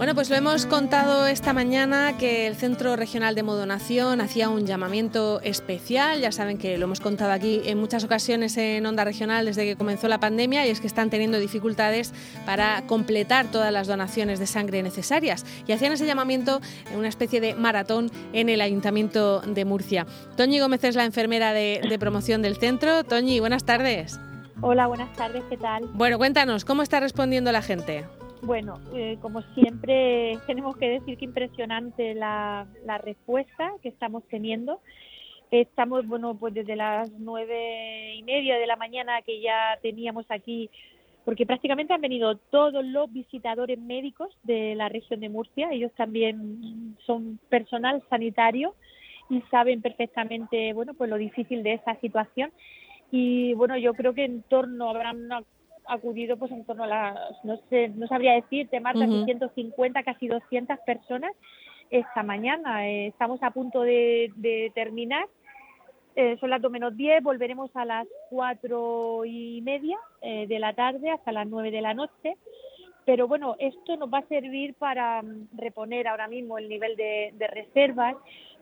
Bueno, pues lo hemos contado esta mañana que el Centro Regional de Modonación hacía un llamamiento especial. Ya saben que lo hemos contado aquí en muchas ocasiones en Onda Regional desde que comenzó la pandemia y es que están teniendo dificultades para completar todas las donaciones de sangre necesarias. Y hacían ese llamamiento en una especie de maratón en el Ayuntamiento de Murcia. Toñi Gómez es la enfermera de, de promoción del centro. Toñi, buenas tardes. Hola, buenas tardes, ¿qué tal? Bueno, cuéntanos, ¿cómo está respondiendo la gente? Bueno, eh, como siempre, tenemos que decir que impresionante la, la respuesta que estamos teniendo. Estamos, bueno, pues desde las nueve y media de la mañana que ya teníamos aquí, porque prácticamente han venido todos los visitadores médicos de la región de Murcia. Ellos también son personal sanitario y saben perfectamente, bueno, pues lo difícil de esta situación. Y bueno, yo creo que en torno habrán acudido pues en torno a las, no sé, no sabría decirte, Marta, uh 150, casi 200 personas esta mañana. Eh, estamos a punto de, de terminar. Eh, son las 2 menos 10, volveremos a las 4 y media eh, de la tarde hasta las 9 de la noche. Pero bueno, esto nos va a servir para mm, reponer ahora mismo el nivel de, de reservas,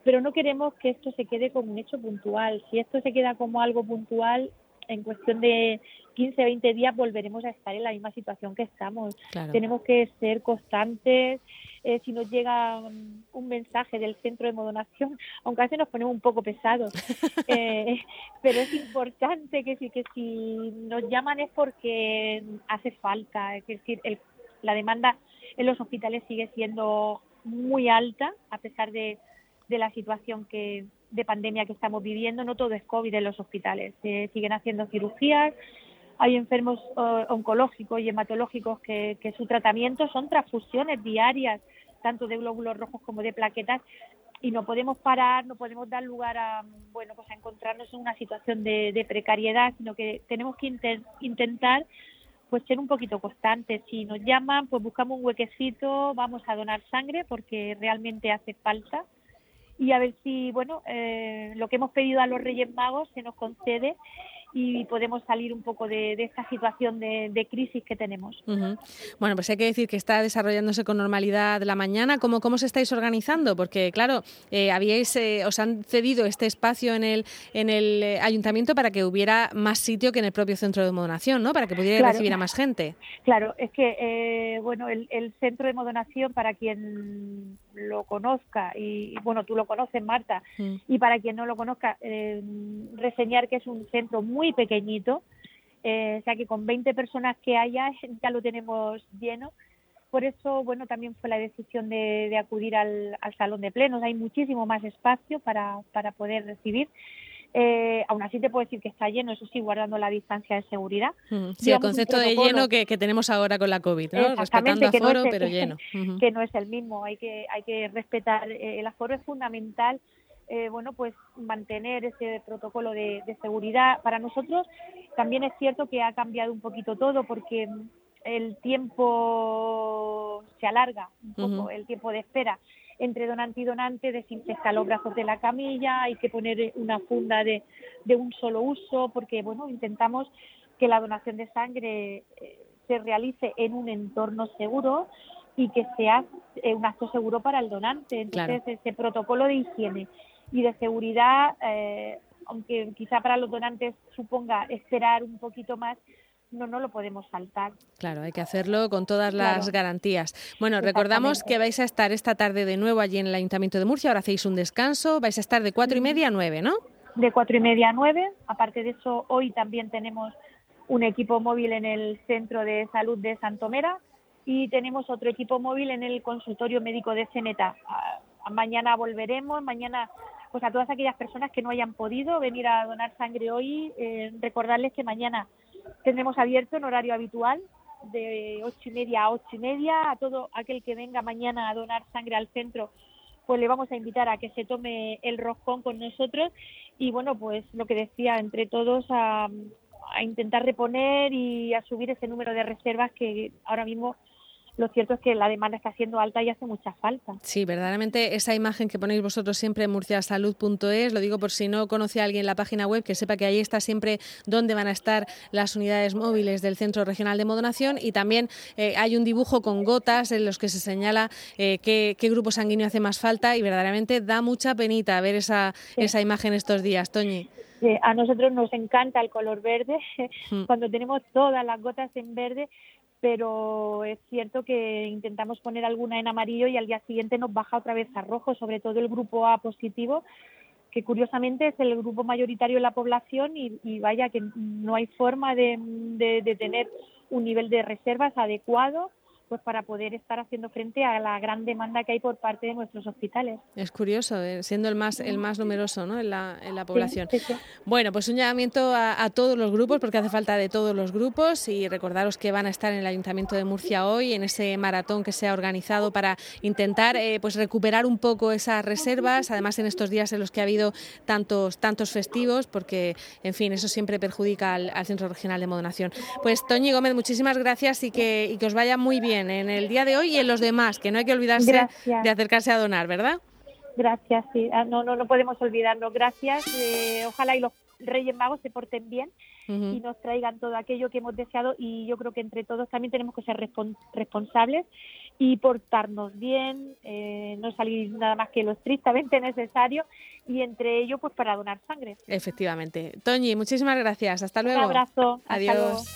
pero no queremos que esto se quede como un hecho puntual. Si esto se queda como algo puntual, en cuestión de 15, 20 días volveremos a estar en la misma situación que estamos. Tenemos que ser constantes. Eh, si nos llega un mensaje del centro de modonación, aunque a veces nos ponemos un poco pesados, eh, pero es importante que, que si nos llaman es porque hace falta. Es decir, el, la demanda en los hospitales sigue siendo muy alta, a pesar de, de la situación que, de pandemia que estamos viviendo, no todo es COVID en los hospitales. Se siguen haciendo cirugías, hay enfermos uh, oncológicos y hematológicos que, que su tratamiento son transfusiones diarias, tanto de glóbulos rojos como de plaquetas, y no podemos parar, no podemos dar lugar a, bueno, pues a encontrarnos en una situación de, de precariedad, sino que tenemos que intentar pues ser un poquito constantes. Si nos llaman, pues buscamos un huequecito, vamos a donar sangre porque realmente hace falta y a ver si, bueno, eh, lo que hemos pedido a los Reyes Magos se nos concede y podemos salir un poco de, esta situación de, crisis que tenemos. Bueno, pues hay que decir que está desarrollándose con normalidad la mañana. ¿Cómo, cómo se estáis organizando? Porque, claro, eh, habíais, eh, os han cedido este espacio en el, en el eh, ayuntamiento para que hubiera más sitio que en el propio centro de modonación, ¿no? Para que pudierais recibir a más gente. Claro, es que, bueno, el, centro de modonación, para quien lo conozca, y bueno, tú lo conoces, Marta, mm. y para quien no lo conozca, reseñar que es un centro muy pequeñito, eh, o sea que con 20 personas que haya ya lo tenemos lleno. Por eso, bueno, también fue la decisión de, acudir al, salón de plenos. Hay muchísimo más espacio para, para poder recibir. Eh, aún así te puedo decir que está lleno, eso sí, guardando la distancia de seguridad. Sí, el concepto de lleno que, tenemos ahora con la COVID, ¿no? Respetando aforo, pero lleno. Que no es el mismo, hay que, hay que respetar. Eh, el aforo es fundamental eh, bueno, pues mantener ese protocolo de, seguridad. Para nosotros también es cierto que ha cambiado un poquito todo porque el tiempo se alarga un poco, el tiempo de espera entre donante y donante, desinfecta los brazos de la camilla, hay que poner una funda de, de un solo uso, porque bueno, intentamos que la donación de sangre eh, se realice en un entorno seguro y que sea eh, un acto seguro para el donante. Entonces, ese protocolo de higiene y de seguridad, eh, aunque quizá para los donantes suponga esperar un poquito más, no, no lo podemos saltar. Claro, hay que hacerlo con todas las garantías. Bueno, recordamos que vais a estar esta tarde de nuevo allí en el Ayuntamiento de Murcia, ahora hacéis un descanso, vais a estar de cuatro y media a nueve, ¿no? De cuatro y media a nueve, aparte de eso, hoy también tenemos un equipo móvil en el Centro de Salud de Santomera y tenemos otro equipo móvil en el consultorio médico de Ceneta. Ah, mañana volveremos, mañana pues a todas aquellas personas que no hayan podido venir a donar sangre hoy, eh, recordarles que mañana tendremos abierto en horario habitual de ocho y media a ocho y media. A todo aquel que venga mañana a donar sangre al centro, pues le vamos a invitar a que se tome el roscón con nosotros y bueno, pues lo que decía, entre todos a, a intentar reponer y a subir ese número de reservas que ahora mismo lo cierto es que la demanda está siendo alta y hace mucha falta. Sí, verdaderamente esa imagen que ponéis vosotros siempre en murciasalud.es, lo digo por si no conoce a alguien la página web, que sepa que ahí está siempre dónde van a estar las unidades móviles del Centro Regional de Modonación y también eh, hay un dibujo con gotas en los que se señala eh, qué, grupo sanguíneo hace más falta y verdaderamente da mucha penita ver esa, esa imagen estos días, Toñi. a nosotros nos encanta el color verde. Mm. Cuando tenemos todas las gotas en verde, pero es cierto que intentamos poner alguna en amarillo y al día siguiente nos baja otra vez a rojo, sobre todo el grupo A positivo, que curiosamente es el grupo mayoritario de la población y, vaya que no hay forma de, de tener un nivel de reservas adecuado pues para poder estar haciendo frente a la gran demanda que hay por parte de nuestros hospitales. Es curioso, eh, siendo el más el más numeroso ¿no? en, la, en la población. Bueno, pues un llamamiento a, todos los grupos, porque hace falta de todos los grupos, y recordaros que van a estar en el Ayuntamiento de Murcia hoy, en ese maratón que se ha organizado para intentar eh, pues recuperar un poco esas reservas, además en estos días en los que ha habido tantos, tantos festivos, porque, en fin, eso siempre perjudica al, Centro Regional de Modonación. Pues Toñi Gómez, muchísimas gracias y que, y que os vaya muy bien en el día de hoy y en los demás, que no hay que olvidarse de acercarse a donar, ¿verdad? Gracias, sí. Ah, no, no, no podemos olvidarlo. Gracias. Eh, ojalá y los Reyes Magos se porten bien y nos traigan todo aquello que hemos deseado y yo creo que entre todos también tenemos que ser responsables y portarnos bien, eh, no salir nada más que lo estrictamente necesario y entre ello pues para donar sangre. Efectivamente. Toñi, muchísimas gracias. Hasta luego. Un abrazo. Adiós.